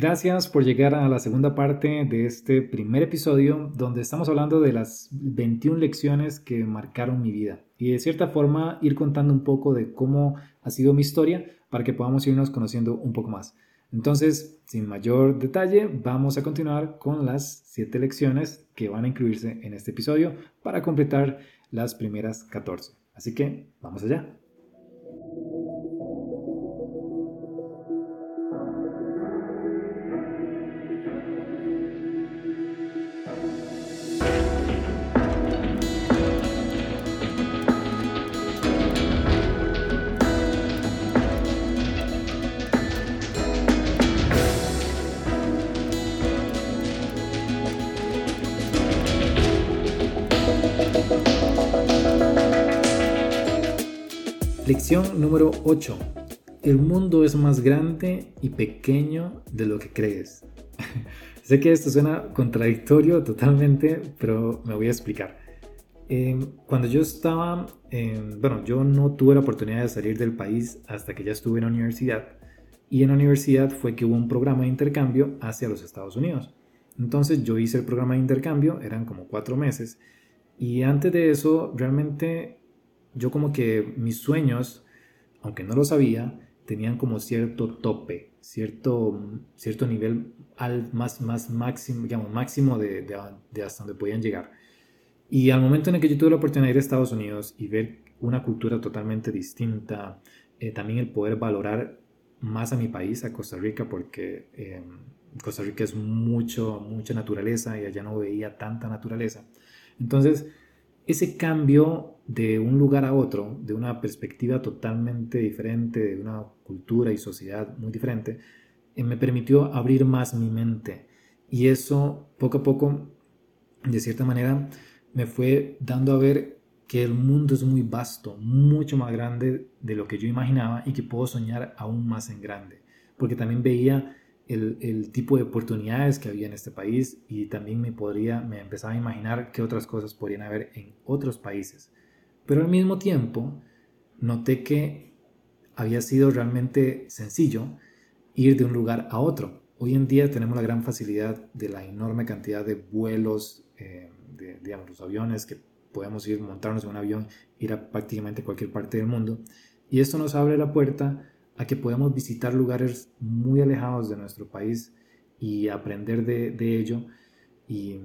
Gracias por llegar a la segunda parte de este primer episodio donde estamos hablando de las 21 lecciones que marcaron mi vida y de cierta forma ir contando un poco de cómo ha sido mi historia para que podamos irnos conociendo un poco más. Entonces, sin mayor detalle, vamos a continuar con las 7 lecciones que van a incluirse en este episodio para completar las primeras 14. Así que, vamos allá. Lección número 8. El mundo es más grande y pequeño de lo que crees. sé que esto suena contradictorio totalmente, pero me voy a explicar. Eh, cuando yo estaba, bueno, yo no tuve la oportunidad de salir del país hasta que ya estuve en la universidad. Y en la universidad fue que hubo un programa de intercambio hacia los Estados Unidos. Entonces yo hice el programa de intercambio, eran como cuatro meses. Y antes de eso, realmente yo como que mis sueños, aunque no lo sabía, tenían como cierto tope, cierto, cierto nivel al más, más máximo, digamos, máximo de, de, hasta donde podían llegar. Y al momento en el que yo tuve la oportunidad de ir a Estados Unidos y ver una cultura totalmente distinta, eh, también el poder valorar más a mi país, a Costa Rica, porque eh, Costa Rica es mucho, mucha naturaleza y allá no veía tanta naturaleza. Entonces, ese cambio de un lugar a otro, de una perspectiva totalmente diferente, de una cultura y sociedad muy diferente, eh, me permitió abrir más mi mente. Y eso poco a poco, de cierta manera, me fue dando a ver que el mundo es muy vasto, mucho más grande de lo que yo imaginaba y que puedo soñar aún más en grande. Porque también veía el, tipo de oportunidades que había en este país y también me podría, me empezaba a imaginar qué otras cosas podrían haber en otros países. Pero al mismo tiempo noté que había sido realmente sencillo ir de un lugar a otro. Hoy en día tenemos la gran facilidad de la enorme cantidad de vuelos, eh, de, digamos, los aviones, que podemos ir, montarnos en un avión, ir a prácticamente cualquier parte del mundo. Y esto nos abre la puerta a que podamos visitar lugares muy alejados de nuestro país y aprender de, ello y,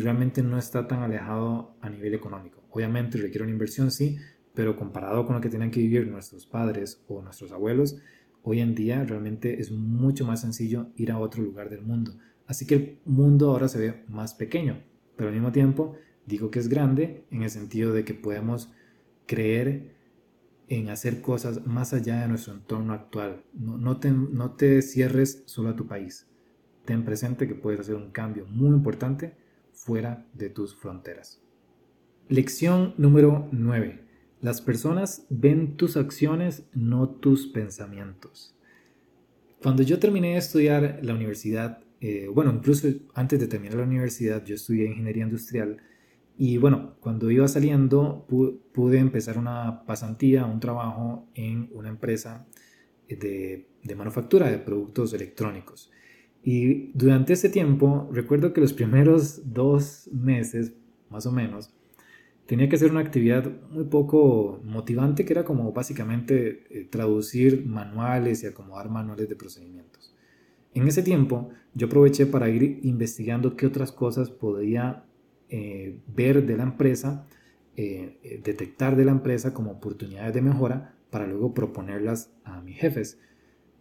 realmente no está tan alejado a nivel económico. Obviamente requiere una inversión, sí, pero comparado con lo que tenían que vivir nuestros padres o nuestros abuelos, hoy en día realmente es mucho más sencillo ir a otro lugar del mundo. Así que el mundo ahora se ve más pequeño, pero al mismo tiempo digo que es grande en el sentido de que podemos creer en hacer cosas más allá de nuestro entorno actual. No, te, no te cierres solo a tu país. Ten presente que puedes hacer un cambio muy importante fuera de tus fronteras. Lección número 9. Las personas ven tus acciones, no tus pensamientos. Cuando yo terminé de estudiar la universidad, eh, bueno, incluso antes de terminar la universidad, yo estudié ingeniería industrial y bueno, cuando iba saliendo pude empezar una pasantía, un trabajo en una empresa de, de, manufactura de productos electrónicos. Y durante ese tiempo, recuerdo que los primeros dos meses, más o menos, tenía que hacer una actividad muy poco motivante, que era como básicamente eh, traducir manuales y acomodar manuales de procedimientos. En ese tiempo, yo aproveché para ir investigando qué otras cosas podía eh, ver de la empresa, eh, detectar de la empresa como oportunidades de mejora para luego proponerlas a mis jefes.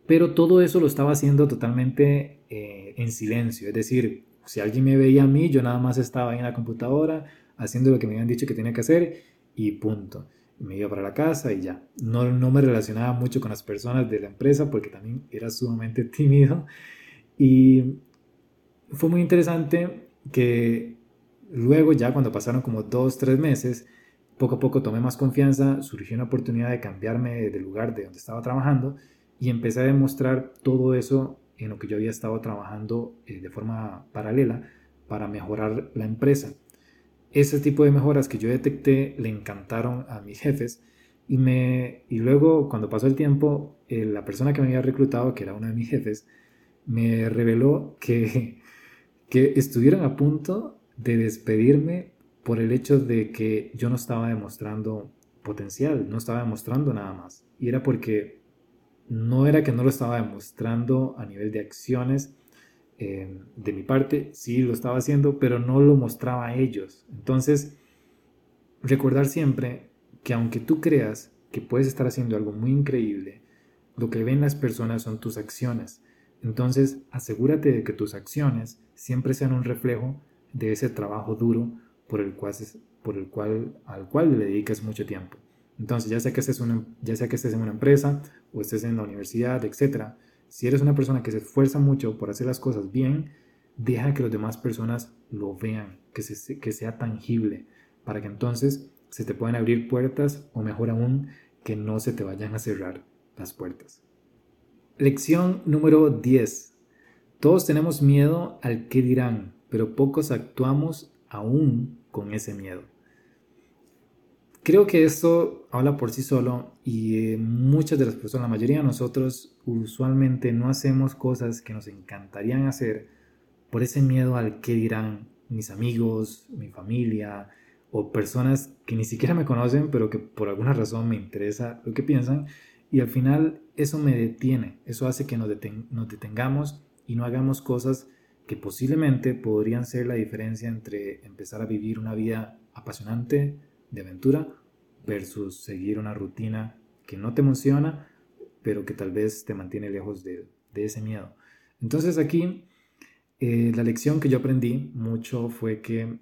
Pero todo eso lo estaba haciendo totalmente en silencio, es decir, si alguien me veía a mí, yo nada más estaba en la computadora haciendo lo que me habían dicho que tenía que hacer y punto. Me iba para la casa y ya. No, no me relacionaba mucho con las personas de la empresa porque también era sumamente tímido. Y fue muy interesante que Luego ya cuando pasaron como dos, tres meses, poco a poco tomé más confianza, surgió una oportunidad de cambiarme de lugar de donde estaba trabajando y empecé a demostrar todo eso en lo que yo había estado trabajando eh, de forma paralela para mejorar la empresa. Ese tipo de mejoras que yo detecté le encantaron a mis jefes y, me, y luego cuando pasó el tiempo, eh, la persona que me había reclutado, que era uno de mis jefes, me reveló que, que estuvieron a punto de despedirme por el hecho de que yo no estaba demostrando potencial, no estaba demostrando nada más. Y era porque no era que no lo estaba demostrando a nivel de acciones eh, de mi parte, sí lo estaba haciendo, pero no lo mostraba a ellos. Entonces, recordar siempre que aunque tú creas que puedes estar haciendo algo muy increíble, lo que ven las personas son tus acciones. Entonces, asegúrate de que tus acciones siempre sean un reflejo de ese trabajo duro por el cual, por el cual, al cual le dedicas mucho tiempo. Entonces, ya sea, que estés una, ya sea que estés en una empresa o estés en la universidad, etc., si eres una persona que se esfuerza mucho por hacer las cosas bien, deja que las demás personas lo vean, que, que sea tangible, para que entonces se te puedan abrir puertas o mejor aún, que no se te vayan a cerrar las puertas. Lección número 10. Todos tenemos miedo al que dirán, pero pocos actuamos aún con ese miedo. Creo que esto habla por sí solo y eh, muchas de las personas, la mayoría de nosotros usualmente no hacemos cosas que nos encantarían hacer por ese miedo al que dirán mis amigos, mi familia o personas que ni siquiera me conocen pero que por alguna razón me interesa lo que piensan. Y al final eso me detiene, eso hace que nos, nos detengamos y no hagamos cosas que posiblemente podrían ser la diferencia entre empezar a vivir una vida apasionante de aventura versus seguir una rutina que no te emociona, pero que tal vez te mantiene lejos de, ese miedo. Entonces aquí eh, la lección que yo aprendí mucho fue que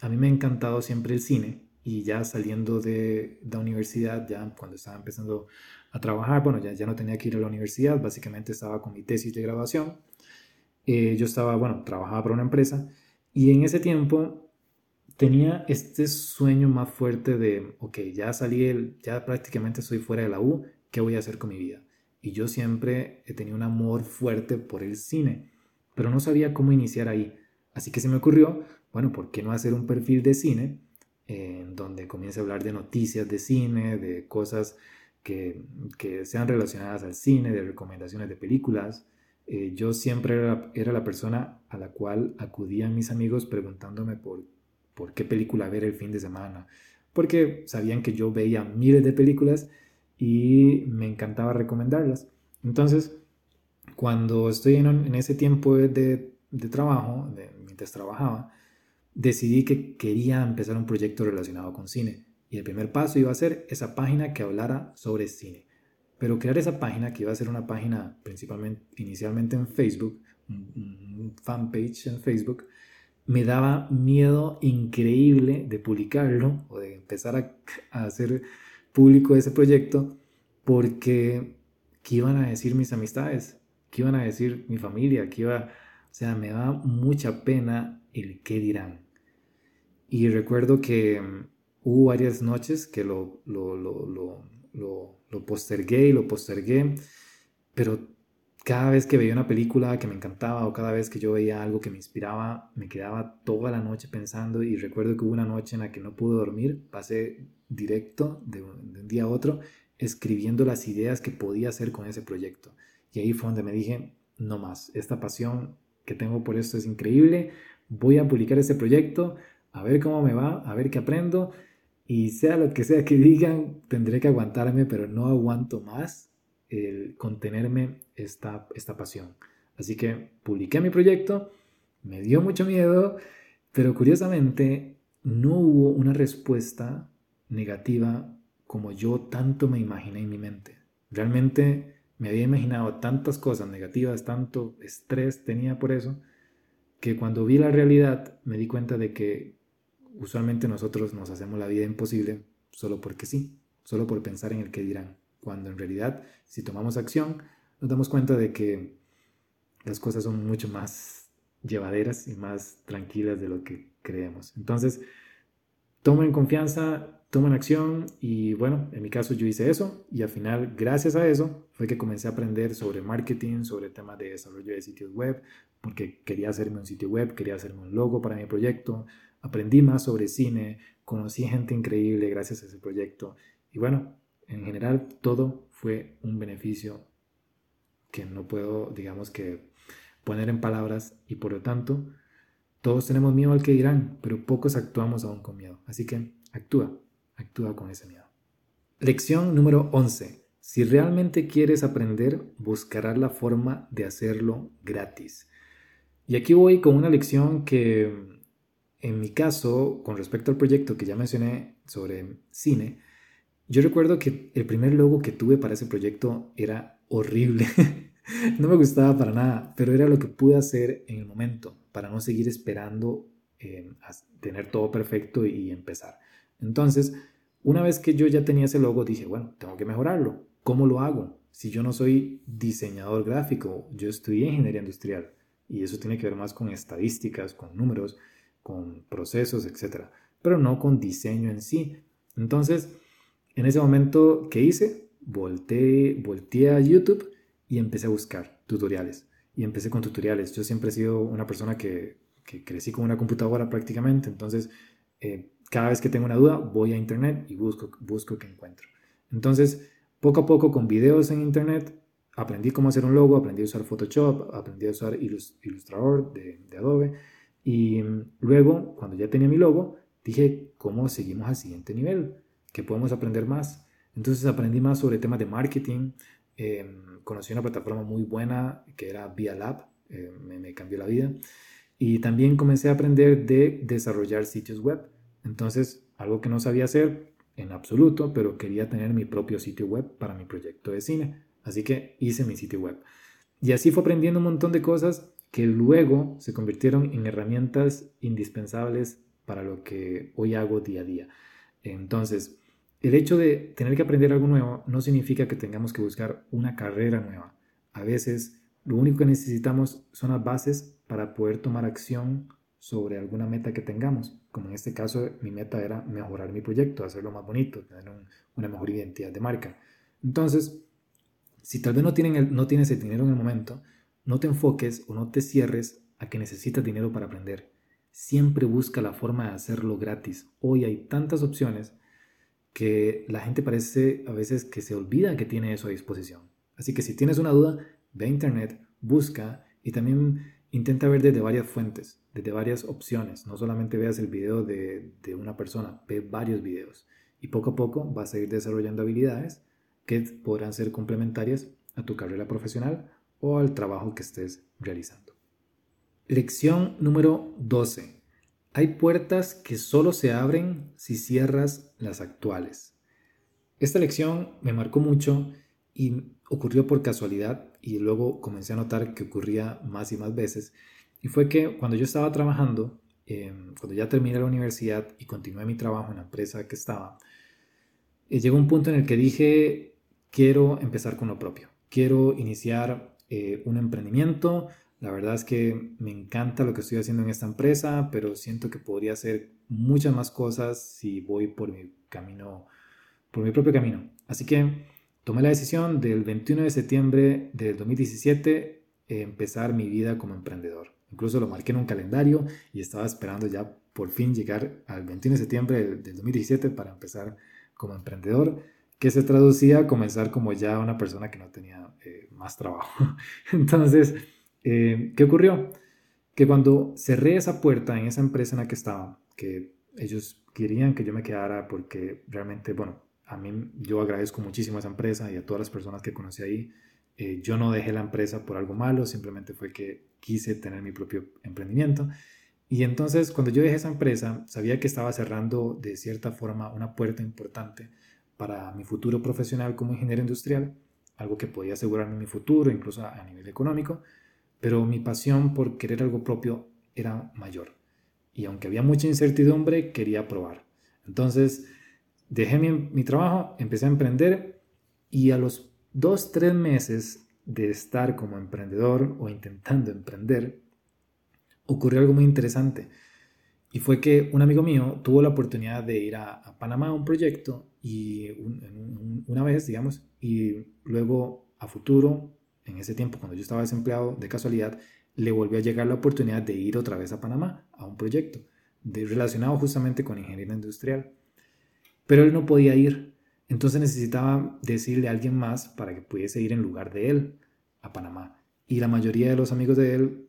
a mí me ha encantado siempre el cine y ya saliendo de la universidad, ya cuando estaba empezando a trabajar, bueno, ya, ya no tenía que ir a la universidad, básicamente estaba con mi tesis de graduación eh, yo estaba, bueno, trabajaba para una empresa y en ese tiempo tenía este sueño más fuerte de, ok, ya salí, ya prácticamente estoy fuera de la U, ¿qué voy a hacer con mi vida? Y yo siempre he tenido un amor fuerte por el cine, pero no sabía cómo iniciar ahí. Así que se me ocurrió, bueno, ¿por qué no hacer un perfil de cine en donde comience a hablar de noticias de cine, de cosas que, que sean relacionadas al cine, de recomendaciones de películas? Eh, yo siempre era, la persona a la cual acudían mis amigos preguntándome por, por qué película ver el fin de semana, porque sabían que yo veía miles de películas y me encantaba recomendarlas. Entonces, cuando estoy en, ese tiempo de, trabajo, mientras trabajaba, decidí que quería empezar un proyecto relacionado con cine. Y el primer paso iba a ser esa página que hablara sobre cine. Pero crear esa página, que iba a ser una página principalmente, inicialmente en Facebook, un, fanpage en Facebook, me daba miedo increíble de publicarlo o de empezar a, hacer público ese proyecto porque ¿qué iban a decir mis amistades? ¿Qué iban a decir mi familia? ¿Qué iba, o sea, me da mucha pena el qué dirán. Y recuerdo que mm, hubo varias noches que lo, lo, lo, lo lo postergué y lo postergué, pero cada vez que veía una película que me encantaba o cada vez que yo veía algo que me inspiraba, me quedaba toda la noche pensando y recuerdo que hubo una noche en la que no pude dormir, pasé directo de un, día a otro escribiendo las ideas que podía hacer con ese proyecto. Y ahí fue donde me dije, no más, esta pasión que tengo por esto es increíble, voy a publicar este proyecto, a ver cómo me va, a ver qué aprendo y sea lo que sea que digan, tendré que aguantarme, pero no aguanto más el contenerme esta, esta pasión. Así que publiqué mi proyecto, me dio mucho miedo, pero curiosamente no hubo una respuesta negativa como yo tanto me imaginé en mi mente. Realmente me había imaginado tantas cosas negativas, tanto estrés tenía por eso, que cuando vi la realidad me di cuenta de que usualmente nosotros nos hacemos la vida imposible solo porque sí, solo por pensar en el que dirán, cuando en realidad si tomamos acción nos damos cuenta de que las cosas son mucho más llevaderas y más tranquilas de lo que creemos. Entonces, tomen confianza, tomen acción y bueno, en mi caso yo hice eso y al final gracias a eso fue que comencé a aprender sobre marketing, sobre temas de desarrollo de sitios web, porque quería hacerme un sitio web, quería hacerme un logo para mi proyecto, aprendí más sobre cine, conocí gente increíble gracias a ese proyecto y bueno, en general todo fue un beneficio que no puedo, digamos que, poner en palabras y por lo tanto todos tenemos miedo al que dirán, pero pocos actuamos aún con miedo. Así que actúa, actúa con ese miedo. Lección número 11. Si realmente quieres aprender, buscarás la forma de hacerlo gratis. Y aquí voy con una lección que en mi caso, con respecto al proyecto que ya mencioné sobre cine, yo recuerdo que el primer logo que tuve para ese proyecto era horrible. no me gustaba para nada, pero era lo que pude hacer en el momento para no seguir esperando eh, a tener todo perfecto y empezar. Entonces, una vez que yo ya tenía ese logo, dije, bueno, tengo que mejorarlo. ¿Cómo lo hago? Si yo no soy diseñador gráfico, yo estudié ingeniería industrial y eso tiene que ver más con estadísticas, con números, con procesos, etc. Pero no con diseño en sí. Entonces, en ese momento, ¿qué hice? Volteé, volteé a YouTube y empecé a buscar tutoriales. Y empecé con tutoriales. Yo siempre he sido una persona que, crecí con una computadora prácticamente. Entonces, eh, cada vez que tengo una duda, voy a internet y busco, busco qué encuentro. Entonces, poco a poco con videos en internet, aprendí cómo hacer un logo, aprendí a usar Photoshop, aprendí a usar Illustrator de, de Adobe y luego, cuando ya tenía mi logo, dije, ¿cómo seguimos al siguiente nivel? ¿Qué podemos aprender más? Entonces aprendí más sobre temas de marketing. Em, conocí una plataforma muy buena que era Via Lab, eh, me, me, cambió la vida. Y también comencé a aprender de desarrollar sitios web. Entonces, algo que no sabía hacer en absoluto, pero quería tener mi propio sitio web para mi proyecto de cine. Así que hice mi sitio web. Y así fue aprendiendo un montón de cosas que luego se convirtieron en herramientas indispensables para lo que hoy hago día a día. Entonces, el hecho de tener que aprender algo nuevo no significa que tengamos que buscar una carrera nueva. A veces, lo único que necesitamos son las bases para poder tomar acción sobre alguna meta que tengamos. Como en este caso, mi meta era mejorar mi proyecto, hacerlo más bonito, tener una mejor identidad de marca. Entonces, si tal vez no, tienen no tienes el dinero en el momento, no te enfoques o no te cierres a que necesitas dinero para aprender. Siempre busca la forma de hacerlo gratis. Hoy hay tantas opciones que la gente parece a veces que se olvida que tiene eso a disposición. Así que si tienes una duda, ve a internet, busca y también intenta ver desde varias fuentes, desde varias opciones. No solamente veas el video de, una persona, ve varios videos. Y poco a poco vas a ir desarrollando habilidades que podrán ser complementarias a tu carrera profesional o al trabajo que estés realizando. Lección número 12. Hay puertas que solo se abren si cierras las actuales. Esta lección me marcó mucho y ocurrió por casualidad y luego comencé a notar que ocurría más y más veces. Y fue que cuando yo estaba trabajando, em, cuando ya terminé la universidad y continué mi trabajo en la empresa que estaba, eh, llegó un punto en el que dije, quiero empezar con lo propio. Quiero iniciar eh, un emprendimiento. La verdad es que me encanta lo que estoy haciendo en esta empresa, pero siento que podría hacer muchas más cosas si voy por mi camino, por mi propio camino. Así que tomé la decisión del 21 de septiembre del 2017 empezar mi vida como emprendedor. Incluso lo marqué en un calendario y estaba esperando ya por fin llegar al 21 de septiembre del 2017 para empezar como emprendedor que se traducía a comenzar como ya una persona que no tenía eh, más trabajo. Entonces, eh, ¿qué ocurrió? Que cuando cerré esa puerta en esa empresa en la que estaba, que ellos querían que yo me quedara porque realmente, bueno, a mí yo agradezco muchísimo a esa empresa y a todas las personas que conocí ahí. Eh, yo no dejé la empresa por algo malo, simplemente fue que quise tener mi propio emprendimiento. Y entonces cuando yo dejé esa empresa, sabía que estaba cerrando de cierta forma una puerta importante para mi futuro profesional como ingeniero industrial, algo que podía asegurarme mi futuro, incluso a, nivel económico, pero mi pasión por querer algo propio era mayor. Y aunque había mucha incertidumbre, quería probar. Entonces, dejé mi, trabajo, empecé a emprender y a los dos, tres meses de estar como emprendedor o intentando emprender, ocurrió algo muy interesante. Y fue que un amigo mío tuvo la oportunidad de ir a, Panamá a un proyecto y una vez, digamos, y luego a futuro, en ese tiempo cuando yo estaba desempleado, de casualidad, le volvió a llegar la oportunidad de ir otra vez a Panamá a un proyecto relacionado justamente con ingeniería industrial. Pero él no podía ir, entonces necesitaba decirle a alguien más para que pudiese ir en lugar de él a Panamá. y la mayoría de los amigos de él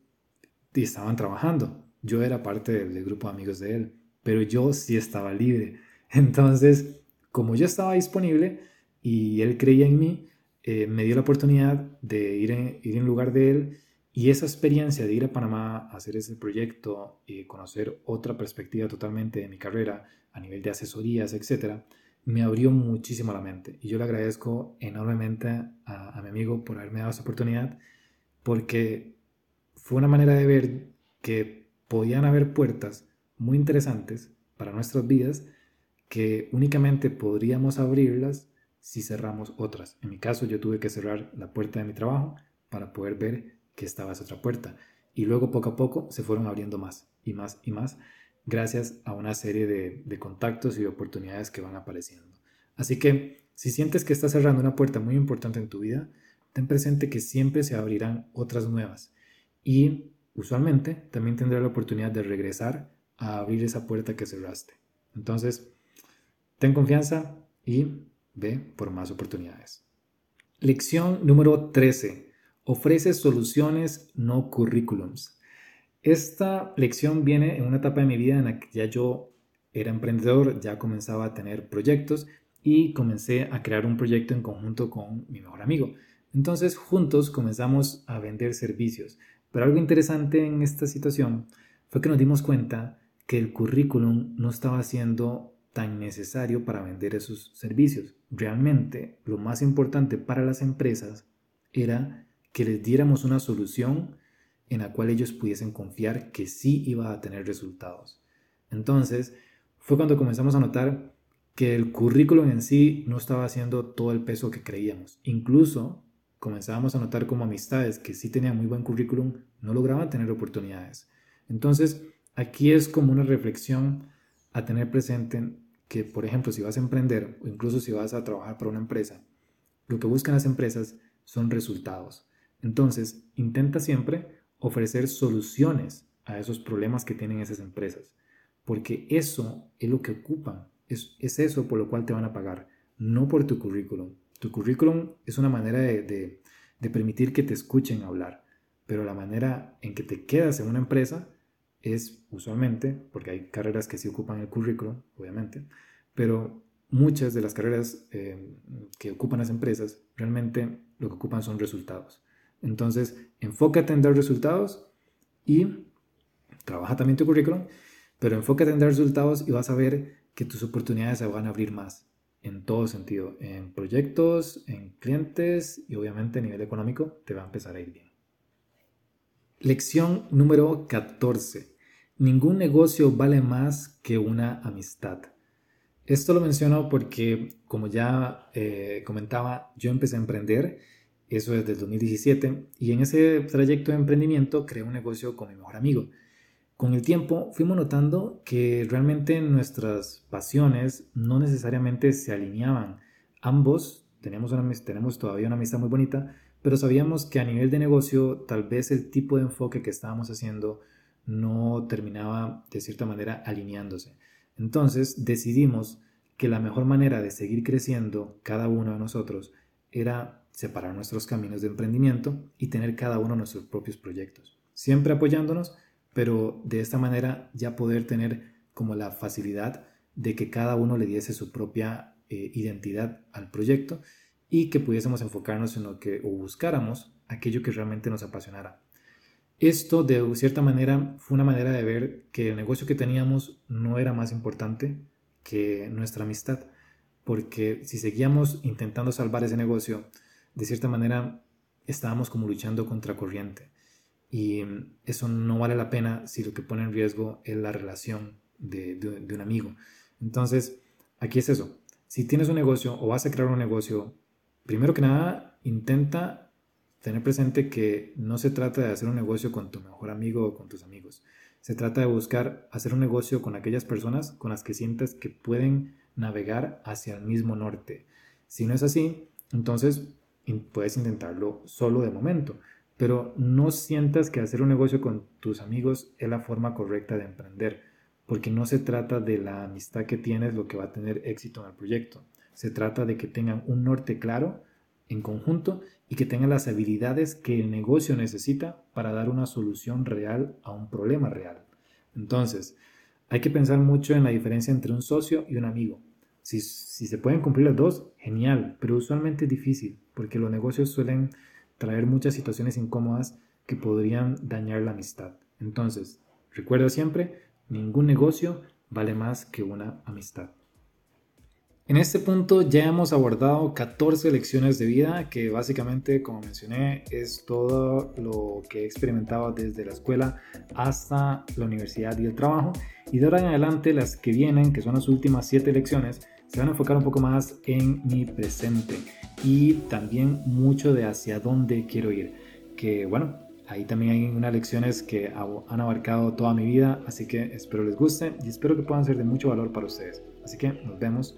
estaban trabajando. Yo era parte del, grupo de amigos de él, pero yo sí estaba libre. Entonces, como yo estaba disponible y él creía en mí, eh, me dio la oportunidad de ir en, ir en lugar de él y esa experiencia de ir a Panamá a hacer ese proyecto y conocer otra perspectiva totalmente de mi carrera a nivel de asesorías, etcétera, me abrió muchísimo la mente. Y yo le agradezco enormemente a, a mi amigo por haberme dado esa oportunidad, porque fue una manera de ver que podían haber puertas muy interesantes para nuestras vidas que únicamente podríamos abrirlas si cerramos otras. En mi caso, yo tuve que cerrar la puerta de mi trabajo para poder ver que estaba esa otra puerta. Y luego poco a poco se fueron abriendo más y más y más gracias a una serie de, contactos y oportunidades que van apareciendo. Así que si sientes que estás cerrando una puerta muy importante en tu vida, ten presente que siempre se abrirán otras nuevas. Y usualmente también tendrás la oportunidad de regresar a abrir esa puerta que cerraste. Entonces, ten confianza y ve por más oportunidades. Lección número 13 ofrece soluciones, no currículums. Esta lección viene en una etapa de mi vida en la que ya yo era emprendedor, ya comenzaba a tener proyectos y comencé a crear un proyecto en conjunto con mi mejor amigo. Entonces juntos comenzamos a vender servicios. Pero algo interesante en esta situación fue que nos dimos cuenta que el currículum no estaba siendo tan necesario para vender esos servicios. Realmente lo más importante para las empresas era que les diéramos una solución en la cual ellos pudiesen confiar que sí iba a tener resultados. Entonces, fue cuando comenzamos a notar que el currículum en sí no estaba haciendo todo el peso que creíamos. Incluso comenzábamos a notar como amistades que sí tenían muy buen currículum no lograban tener oportunidades. Entonces, aquí es como una reflexión a tener presente que, por ejemplo, si vas a emprender o incluso si vas a trabajar para una empresa, lo que buscan las empresas son resultados. Entonces, intenta siempre ofrecer soluciones a esos problemas que tienen esas empresas, porque eso es lo que ocupan, es, eso por lo cual te van a pagar, no por tu currículum. Tu currículum es una manera de, de permitir que te escuchen hablar, pero la manera en que te quedas en una empresa es usualmente, porque hay carreras que sí ocupan el currículum, obviamente, pero muchas de las carreras eh, que ocupan las empresas realmente lo que ocupan son resultados. Entonces, enfócate en dar resultados y trabaja también tu currículum, pero enfócate en dar resultados y vas a ver que tus oportunidades se van a abrir más en todo sentido, en proyectos, en clientes y obviamente a nivel económico te va a empezar a ir bien. Lección número 14. Ningún negocio vale más que una amistad. Esto lo menciono porque, como ya eh, comentaba, yo empecé a emprender eso desde el 2017, y en ese trayecto de emprendimiento creé un negocio con mi mejor amigo. Con el tiempo fuimos notando que realmente nuestras pasiones no necesariamente se alineaban. Ambos tenemos, una, tenemos todavía una amistad muy bonita, pero sabíamos que a nivel de negocio tal vez el tipo de enfoque que estábamos haciendo no terminaba de cierta manera alineándose. Entonces decidimos que la mejor manera de seguir creciendo cada uno de nosotros era separar nuestros caminos de emprendimiento y tener cada uno nuestros propios proyectos. Siempre apoyándonos, pero de esta manera ya poder tener como la facilidad de que cada uno le diese su propia eh, identidad al proyecto y que pudiésemos enfocarnos en lo que o buscáramos aquello que realmente nos apasionara. Esto de cierta manera fue una manera de ver que el negocio que teníamos no era más importante que nuestra amistad, porque si seguíamos intentando salvar ese negocio, de cierta manera estábamos como luchando contra corriente. Y eso no vale la pena si lo que pone en riesgo es la relación de, un amigo. Entonces, aquí es eso. Si tienes un negocio o vas a crear un negocio, primero que nada, intenta tener presente que no se trata de hacer un negocio con tu mejor amigo o con tus amigos. Se trata de buscar hacer un negocio con aquellas personas con las que sientas que pueden navegar hacia el mismo norte. Si no es así, entonces puedes intentarlo solo de momento, pero no sientas que hacer un negocio con tus amigos es la forma correcta de emprender, porque no se trata de la amistad que tienes lo que va a tener éxito en el proyecto. Se trata de que tengan un norte claro en conjunto y que tenga las habilidades que el negocio necesita para dar una solución real a un problema real. Entonces, hay que pensar mucho en la diferencia entre un socio y un amigo. Si, se pueden cumplir las dos, genial, pero usualmente es difícil porque los negocios suelen traer muchas situaciones incómodas que podrían dañar la amistad. Entonces, recuerda siempre, ningún negocio vale más que una amistad. En este punto ya hemos abordado 14 lecciones de vida que básicamente, como mencioné, es todo lo que he experimentado desde la escuela hasta la universidad y el trabajo. Y de ahora en adelante las que vienen, que son las últimas 7 lecciones, se van a enfocar un poco más en mi presente y también mucho de hacia dónde quiero ir. Que bueno, ahí también hay unas lecciones que han abarcado toda mi vida, así que espero les guste y espero que puedan ser de mucho valor para ustedes. Así que nos vemos